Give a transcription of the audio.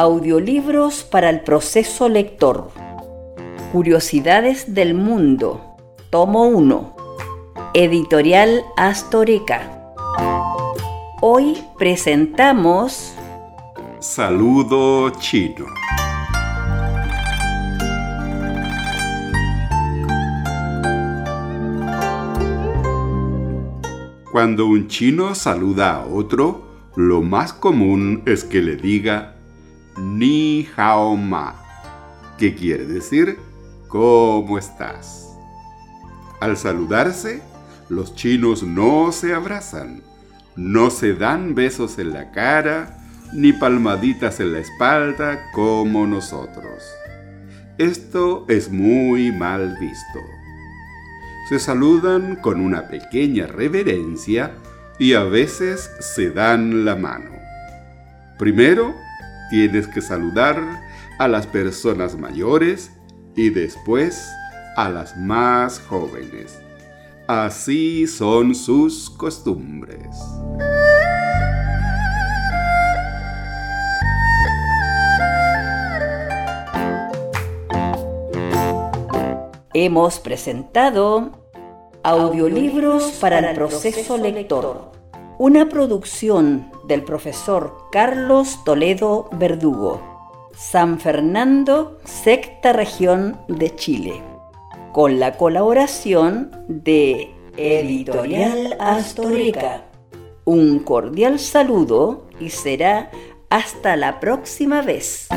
Audiolibros para el proceso lector. Curiosidades del mundo. Tomo 1. Editorial Astoreca. Hoy presentamos Saludo chino. Cuando un chino saluda a otro, lo más común es que le diga Ni hao ma, que quiere decir ¿Cómo estás? Al saludarse, los chinos no se abrazan, no se dan besos en la cara, ni palmaditas en la espalda como nosotros. Esto es muy mal visto. Se saludan con una pequeña reverencia y a veces se dan la mano. Primero, tienes que saludar a las personas mayores y después a las más jóvenes. Así son sus costumbres. Hemos presentado Audiolibros para el proceso lector, una producción del profesor Carlos Toledo Verdugo, San Fernando, sexta región de Chile, con la colaboración de Editorial Astorica. Un cordial saludo y será hasta la próxima vez.